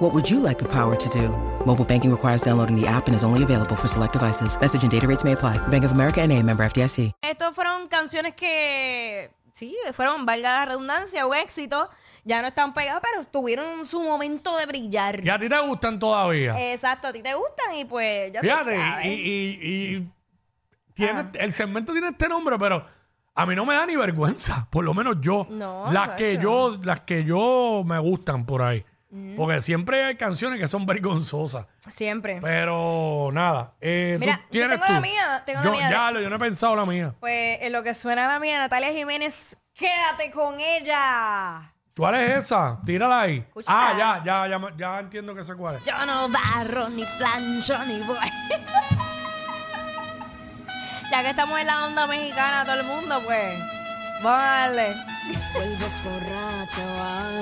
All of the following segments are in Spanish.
What would you like the power to do? Mobile banking requires downloading the app and is only available for select devices. Message and data rates may apply. Bank of America and a member FDIC. Estos fueron canciones que, sí, fueron, valga la redundancia, un éxito. Ya no están pegadas, pero tuvieron su momento de brillar. Y a ti te gustan todavía. Exacto, a ti te gustan y pues ya tú Fíjate, sabes. y, y- y tiene, el segmento tiene este nombre, pero a mí no me da ni vergüenza, por lo menos yo. No, las que yo, las que yo me gustan por ahí. Mm. Porque siempre hay canciones que son vergonzosas. Siempre. Pero nada. Eh, Mira, ¿tú yo tienes tengo tú? la mía, tengo la yo, mía Ya, lo- yo no he pensado la mía. Pues en lo que suena la mía, Natalia Jiménez, quédate con ella. ¿Cuál es esa? Tírala ahí. Escucha. Ah, ya, ya, ya, ya entiendo que sé cuál es. Yo no barro, ni plancho, ni voy. ya que estamos en la onda mexicana, todo el mundo, pues, vamos a darle.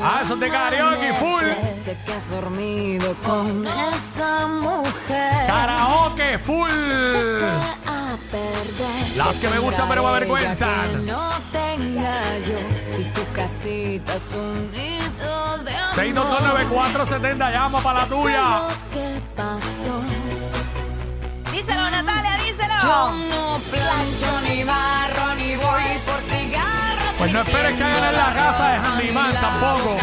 Ah, eso es de karaoke, full. Desde que has dormido con esa mujer. Karaoke, full. Echaste a perder. Las que me gustan pero me avergüenzan. no tenga yo. Si tu casita es un nido de amor. 6229470, llama para la ¿Qué tuya. que pasó? Díselo, Natalia, díselo. Yo no plancho ni barro ni voy por cigarros. Pues no esperes que hagan en la casa de Handyman tampoco.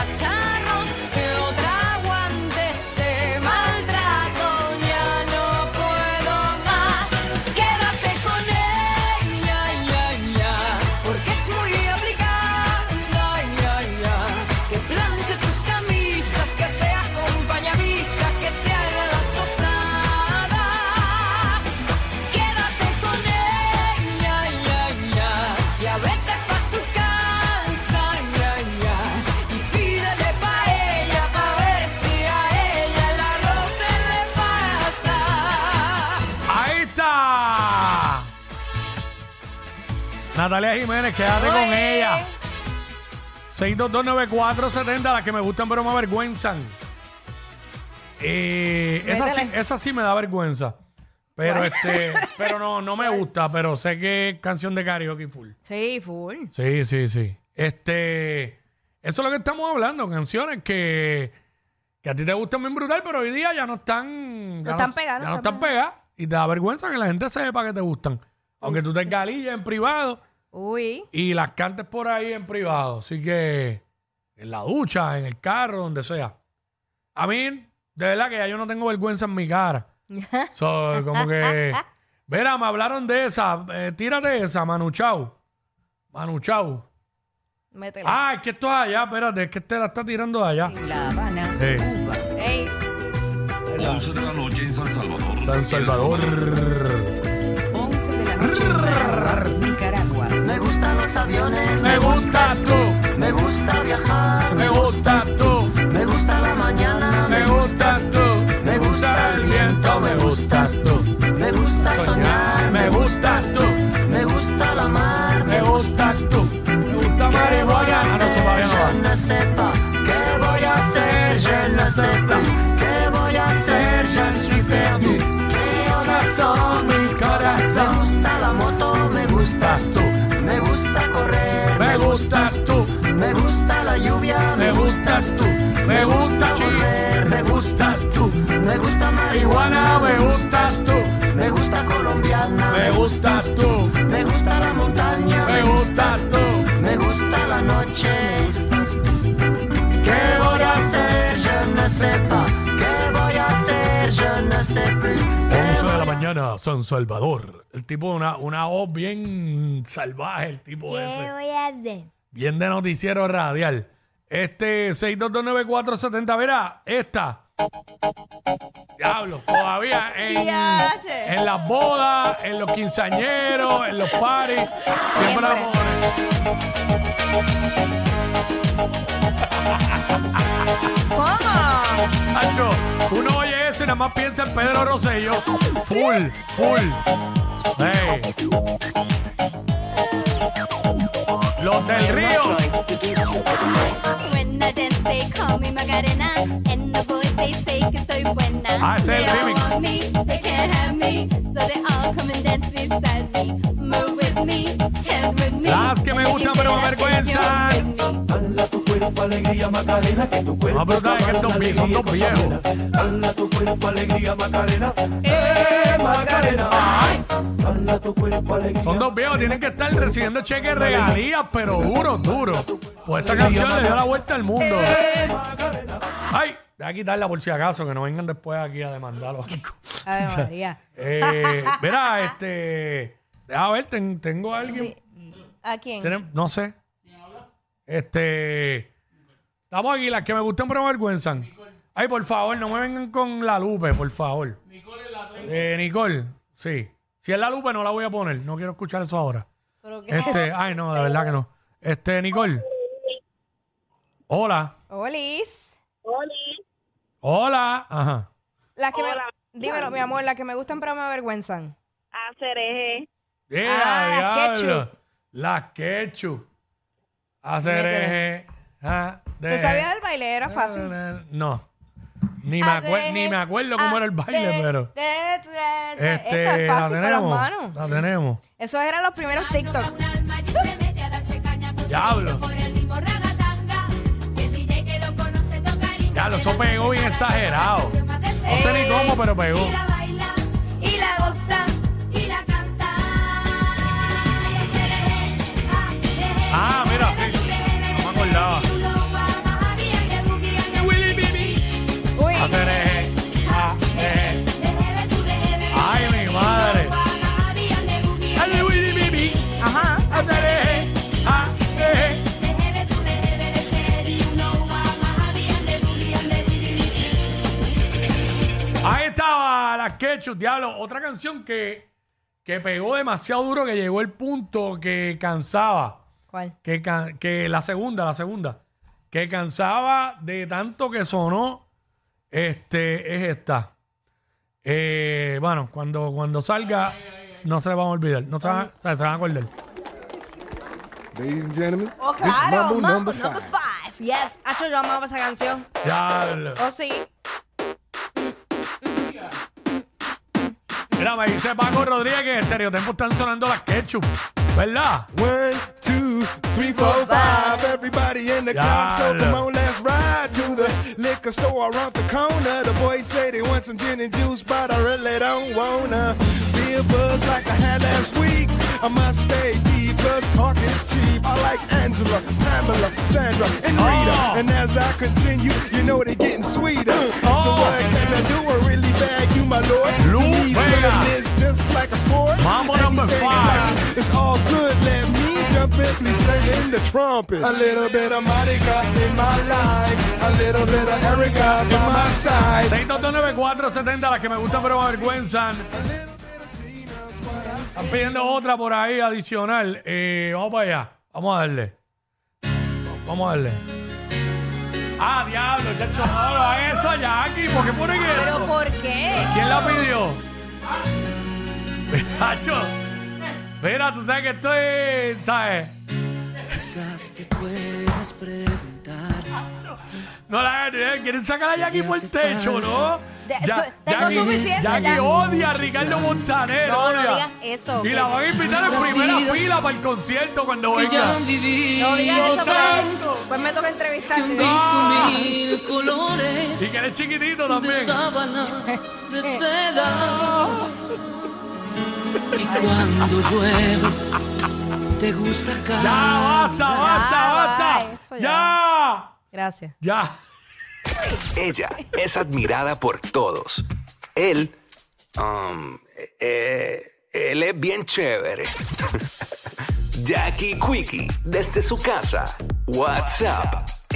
Natalia Jiménez, quédate con ella. 6229470, las que me gustan pero me avergüenzan. Eh, esa, sí, esa sí me da vergüenza. Pero este, pero no, no me gusta, pero sé que es canción de karaoke full. Sí, full. Sí, sí, sí. Este, eso es lo que estamos hablando, canciones que, que a ti te gustan bien brutal, pero hoy día ya no están, ya están pegadas, ya no están pegadas y te da vergüenza que la gente sepa que te gustan. Aunque tú te galillas en privado Uy. y las cantes por ahí en privado. Así que en la ducha, en el carro, donde sea. A mí, de verdad que ya yo no tengo vergüenza en mi cara. So, como que. Mira, me hablaron de esa. Eh, tírate esa, Manu Chao. Manu Chao. Métela. Ah, es que esto es allá, espérate, es que te la está tirando de allá. La Habana, Sí. Cuba. Ey, 11 de la noche en San Salvador. San Salvador. 11 de la noche en Managua, Nicaragua. Me gustan los aviones, Me gustas tú, me gusta viajar, me gustas tú, me gusta la mañana, me gustas tú, me gusta el viento, me gustas tú. me gusta soñar, Me gustas tú, me gusta la mar. me gustas tú, me gusta ¿Qué voy marihuana. a Ah, no, eso hacer? todavía Je no va. Me gusta volver, me gustas tú. Me gusta marihuana, me gustas tú, me gusta colombiana, me gustas tú, me gusta la montaña, me gustas tú. me gusta la noche. ¿Qué voy a hacer? Je ne sais pas. ¿Qué voy a hacer? Je ne sais plus. ¿Qué 11 de la mañana, San Salvador. El tipo de una, una voz bien salvaje, el tipo ese. voy a hacer? Bien de noticiero radial. Este 6229470, verá, esta. Diablo, todavía en, Diache. en las bodas, en los quinceañeros, en los paris. Siempre la. ¿Cómo? Hacho, uno oye eso y nada más piensa en Pedro Rosselló. Full, full. Hey. Que soy buena. Ah, ese es el remix. Las que me gustan pero me avergüenzan. Cuerpo alegría Macarena, que tu cuerpo No, pero sabes que estos vi- son dos viejos. Dala tu cuerpo alegría Macarena, eh Macarena. Dala tu cuerpo alegría. Son dos viejos, tienen que estar recibiendo cheques de regalías, pero duro, duro. Pues esa canción le dio la vuelta al mundo. Ay, voy a quitarla por si acaso, que no vengan después aquí a María. Eh, mira, este. Deja ver, ten- tengo a alguien. ¿A quién? Tenem- no sé. Este. Estamos aquí, las que me gustan pero me avergüenzan. Ay, por favor, no me vengan con la Lupe, por favor. Nicole es la Eh, Nicole, sí. Si es la Lupe, no la voy a poner. No quiero escuchar eso ahora. ¿Pero qué? Este, ay, no, de verdad que no. Este, Nicole. Hola. Olis. Hola. Ajá. Las que me... Dímelo, mi amor, las que me gustan pero me avergüenzan. Eh, Ah, las diablo. ketchup. Las ketchup. Hacer Métele. eje. ah, ¿Te sabías del baile? Era fácil. No. Ni me, acue- ni me acuerdo cómo era el baile, pero. Este, es la fácil con las tenemos. manos. La tenemos. Esos eran los primeros TikTok. Diablo. Diablo, eso pegó bien exagerado. No sé ni cómo, pero pegó. Ketchup, diablo. Otra canción que, que pegó demasiado duro, que llegó el punto que cansaba. ¿Cuál? Que, can- que la segunda, la segunda. Que cansaba de tanto que sonó. Este es esta. Eh, bueno, cuando, cuando salga, no se le van a olvidar. No se van, o sea, se van a acordar. Ladies and gentlemen, Oh, this is claro. Mambo, Mambo number number five. five. Yes. Hacho, yo amaba esa canción. Diablo. Oh, sí. Mira, me dice Paco Rodríguez que en Estereotempo están sonando las ketchup. ¿Verdad? One, two, three, four, five. Everybody in the car, so Diablo. come on, let's ride to the liquor store around the corner. The boys say they want some gin and juice, but I really don't wanna be a buzz like I had last week. I must stay deep, cause talk is cheap. I like Angela, Pamela, Sandra, and Rita. Oh. And as I continue, you know they're getting sweeter. Me jump in, please sing in the trumpet. A little bit of Monica in my life. A little bit of Erica by my side. 6229470, las que me gustan pero me avergüenzan. Están pidiendo otra por ahí adicional. Eh, vamos para allá. Vamos a darle. Vamos a darle. Ah, diablo, chacho, no lo hagan eso a Jackie. ¿Por qué ponen ¿Pero eso? por qué? ¿Quién la pidió? Chacho. Mira, tú sabes que estoy, ¿sabes? Quizás te puedas preguntar No la hagan, quieren sacar a Jackie por el techo, ¿no? De- Ya- eso- tengo Jackie, suficiente, Jackie ya. odia a Ricardo Montaner. No, no odia. digas eso. Y que- la van a invitar en primera vidas fila para el concierto cuando que ya venga. han No digas eso, tanto pues, pues me toca que han entrevistarte. visto mil colores Y que él es chiquitito de también. sábana, de seda. Y cuando llueve, te gusta Ya, cada basta, basta, Ya, basta. eso ya. Ya. Gracias. Ya. Ella es admirada por todos. Él, um, eh, él es bien chévere. Jackie Quickie, desde su casa. WhatsApp